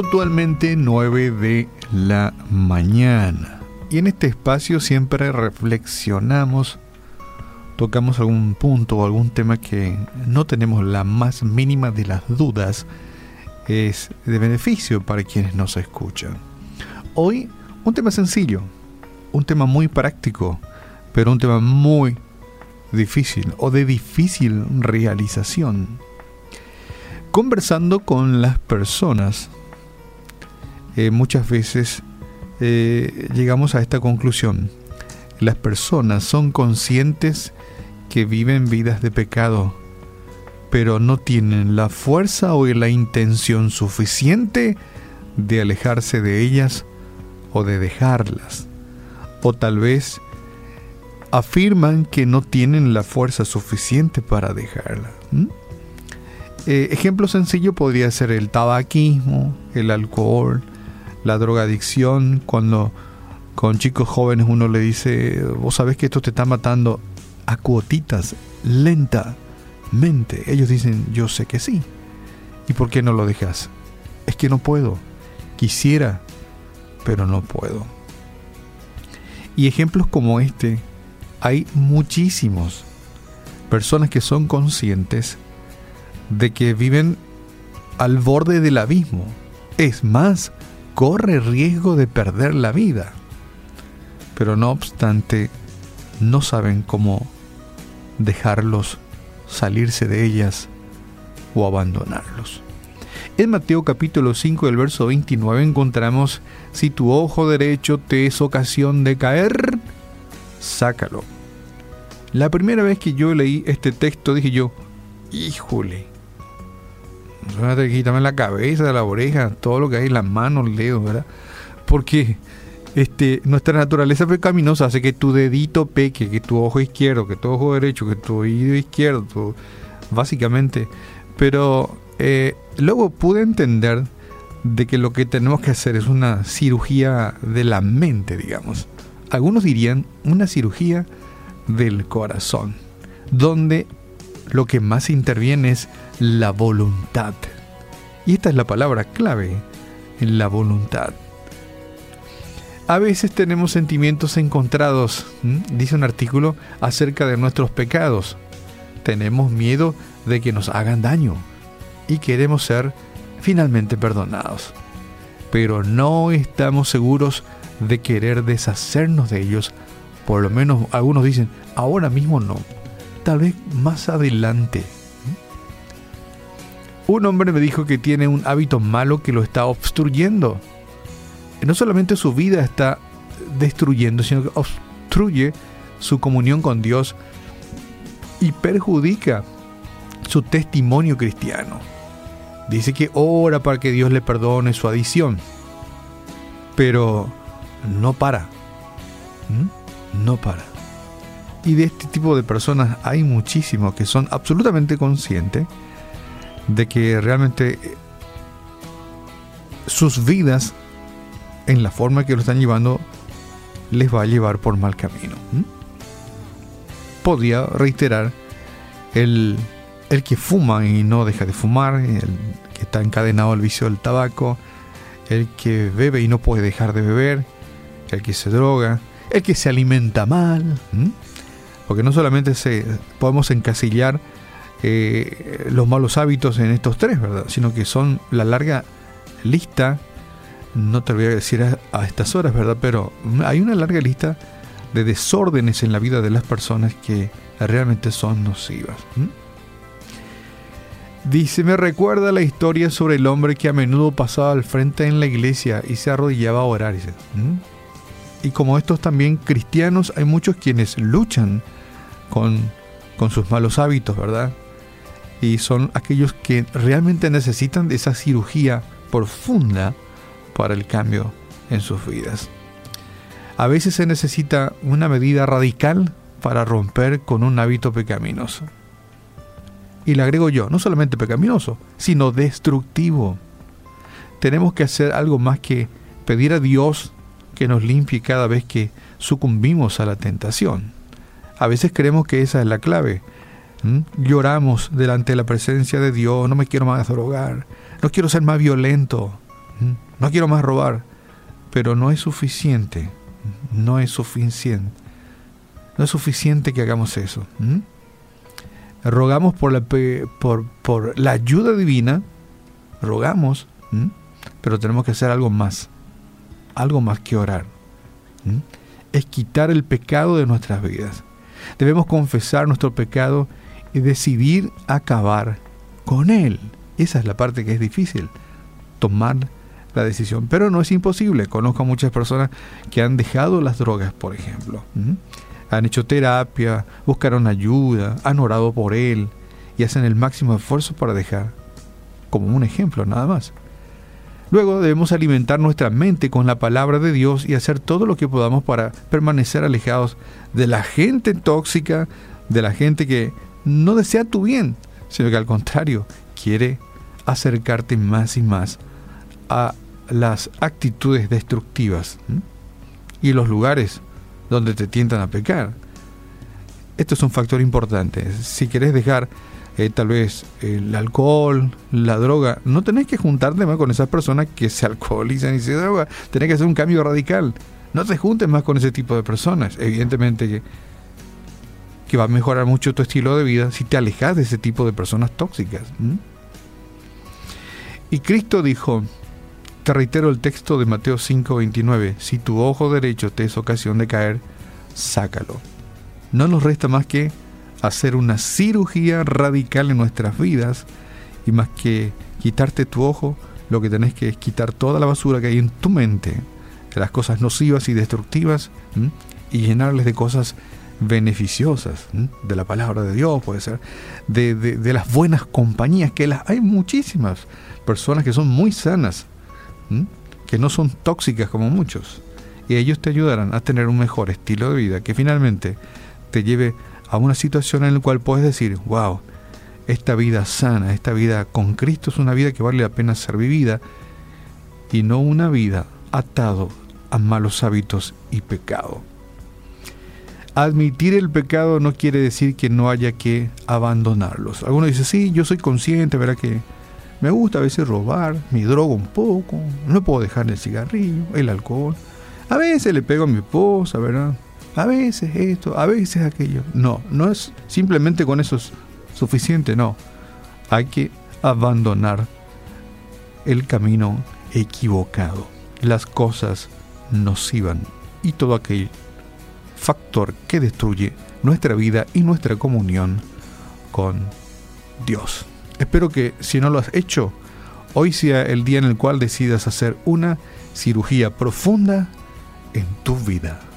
puntualmente 9 de la mañana. Y en este espacio siempre reflexionamos, tocamos algún punto o algún tema que no tenemos la más mínima de las dudas es de beneficio para quienes nos escuchan. Hoy un tema sencillo, un tema muy práctico, pero un tema muy difícil o de difícil realización. Conversando con las personas, eh, muchas veces eh, llegamos a esta conclusión. Las personas son conscientes que viven vidas de pecado, pero no tienen la fuerza o la intención suficiente de alejarse de ellas o de dejarlas. O tal vez afirman que no tienen la fuerza suficiente para dejarla. Eh, ejemplo sencillo podría ser el tabaquismo, el alcohol, la drogadicción, cuando con chicos jóvenes uno le dice, vos sabés que esto te está matando a cuotitas, lentamente. Ellos dicen, yo sé que sí. ¿Y por qué no lo dejas? Es que no puedo. Quisiera, pero no puedo. Y ejemplos como este hay muchísimos. Personas que son conscientes de que viven al borde del abismo. Es más, corre riesgo de perder la vida. Pero no obstante, no saben cómo dejarlos salirse de ellas o abandonarlos. En Mateo capítulo 5 del verso 29 encontramos, si tu ojo derecho te es ocasión de caer, sácalo. La primera vez que yo leí este texto dije yo, híjole, quítame la cabeza, la oreja, todo lo que hay las manos, el dedo, ¿verdad? Porque este, nuestra naturaleza pecaminosa hace que tu dedito peque, que tu ojo izquierdo, que tu ojo derecho, que tu oído izquierdo, básicamente. Pero eh, luego pude entender de que lo que tenemos que hacer es una cirugía de la mente, digamos. Algunos dirían una cirugía del corazón, donde lo que más interviene es la voluntad. Y esta es la palabra clave, la voluntad. A veces tenemos sentimientos encontrados, dice un artículo, acerca de nuestros pecados. Tenemos miedo de que nos hagan daño y queremos ser finalmente perdonados. Pero no estamos seguros de querer deshacernos de ellos. Por lo menos algunos dicen, ahora mismo no, tal vez más adelante. Un hombre me dijo que tiene un hábito malo que lo está obstruyendo. No solamente su vida está destruyendo, sino que obstruye su comunión con Dios y perjudica su testimonio cristiano. Dice que ora para que Dios le perdone su adición, pero no para. ¿Mm? No para. Y de este tipo de personas hay muchísimos que son absolutamente conscientes de que realmente eh, sus vidas, en la forma que lo están llevando, les va a llevar por mal camino. Podría reiterar el, el que fuma y no deja de fumar, el que está encadenado al vicio del tabaco, el que bebe y no puede dejar de beber, el que se droga, el que se alimenta mal, porque no solamente podemos encasillar eh, los malos hábitos en estos tres, ¿verdad? Sino que son la larga lista, no te voy a decir a, estas horas, ¿verdad? Pero hay una larga lista de desórdenes en la vida de las personas que realmente son nocivas. Dice, me recuerda la historia sobre el hombre que a menudo pasaba al frente en la iglesia y se arrodillaba a orar. Y como estos también cristianos, hay muchos quienes luchan con, con sus malos hábitos, ¿verdad? y son aquellos que realmente necesitan de esa cirugía profunda para el cambio en sus vidas. A veces se necesita una medida radical para romper con un hábito pecaminoso. Y le agrego yo, no solamente pecaminoso, sino destructivo. Tenemos que hacer algo más que pedir a Dios que nos limpie cada vez que sucumbimos a la tentación. A veces creemos que esa es la clave. Lloramos delante de la presencia de Dios, no me quiero más drogar, no quiero ser más violento. No quiero más robar, pero no es suficiente. No es suficiente. No es suficiente que hagamos eso. Rogamos por la, por la ayuda divina, rogamos, pero tenemos que hacer algo más. Algo más que orar. Es quitar el pecado de nuestras vidas. Debemos confesar nuestro pecado y decidir acabar con él. Esa es la parte que es difícil, tomar la decisión. Pero no es imposible. Conozco a muchas personas que han dejado las drogas, por ejemplo. Han hecho terapia, buscaron ayuda, han orado por él y hacen el máximo esfuerzo para dejar. Como un ejemplo, nada más. Luego debemos alimentar nuestra mente con la palabra de Dios y hacer todo lo que podamos para permanecer alejados de la gente tóxica, de la gente que no desea tu bien, sino que al contrario quiere acercarte más y más a las actitudes destructivas y los lugares donde te tientan a pecar. Esto es un factor importante. Si querés dejar eh, tal vez el alcohol, la droga, no tenés que juntarte más con esas personas que se alcoholizan y se drogan. Tenés que hacer un cambio radical. No te juntes más con ese tipo de personas. Evidentemente que, que va a mejorar mucho tu estilo de vida si te alejas de ese tipo de personas tóxicas. Y Cristo dijo, te reitero el texto de Mateo 5:29, si tu ojo derecho te es ocasión de caer, sácalo. No nos resta más que hacer una cirugía radical en nuestras vidas y más que quitarte tu ojo, lo que tenés que es quitar toda la basura que hay en tu mente, las cosas nocivas y destructivas, y llenarles de cosas beneficiosas, de la palabra de Dios, puede ser, de, de, las buenas compañías, que las, hay muchísimas personas que son muy sanas, que no son tóxicas como muchos, y ellos te ayudarán a tener un mejor estilo de vida que finalmente te lleve a una situación en la cual puedes decir, wow, esta vida sana, esta vida con Cristo es una vida que vale la pena ser vivida y no una vida atado a malos hábitos y pecado. Admitir el pecado no quiere decir que no haya que abandonarlos. Algunos dicen, sí, yo soy consciente, ¿verdad? Que me gusta a veces robar, me drogo un poco, no puedo dejar el cigarrillo, el alcohol. A veces le pego a mi esposa, ¿verdad? A veces esto, a veces aquello. No, no es simplemente con eso es suficiente, no. Hay que abandonar el camino equivocado, las cosas nocivas y todo aquel factor que destruye nuestra vida y nuestra comunión con Dios. Espero que si no lo has hecho, hoy sea el día en el cual decidas hacer una cirugía profunda en tu vida.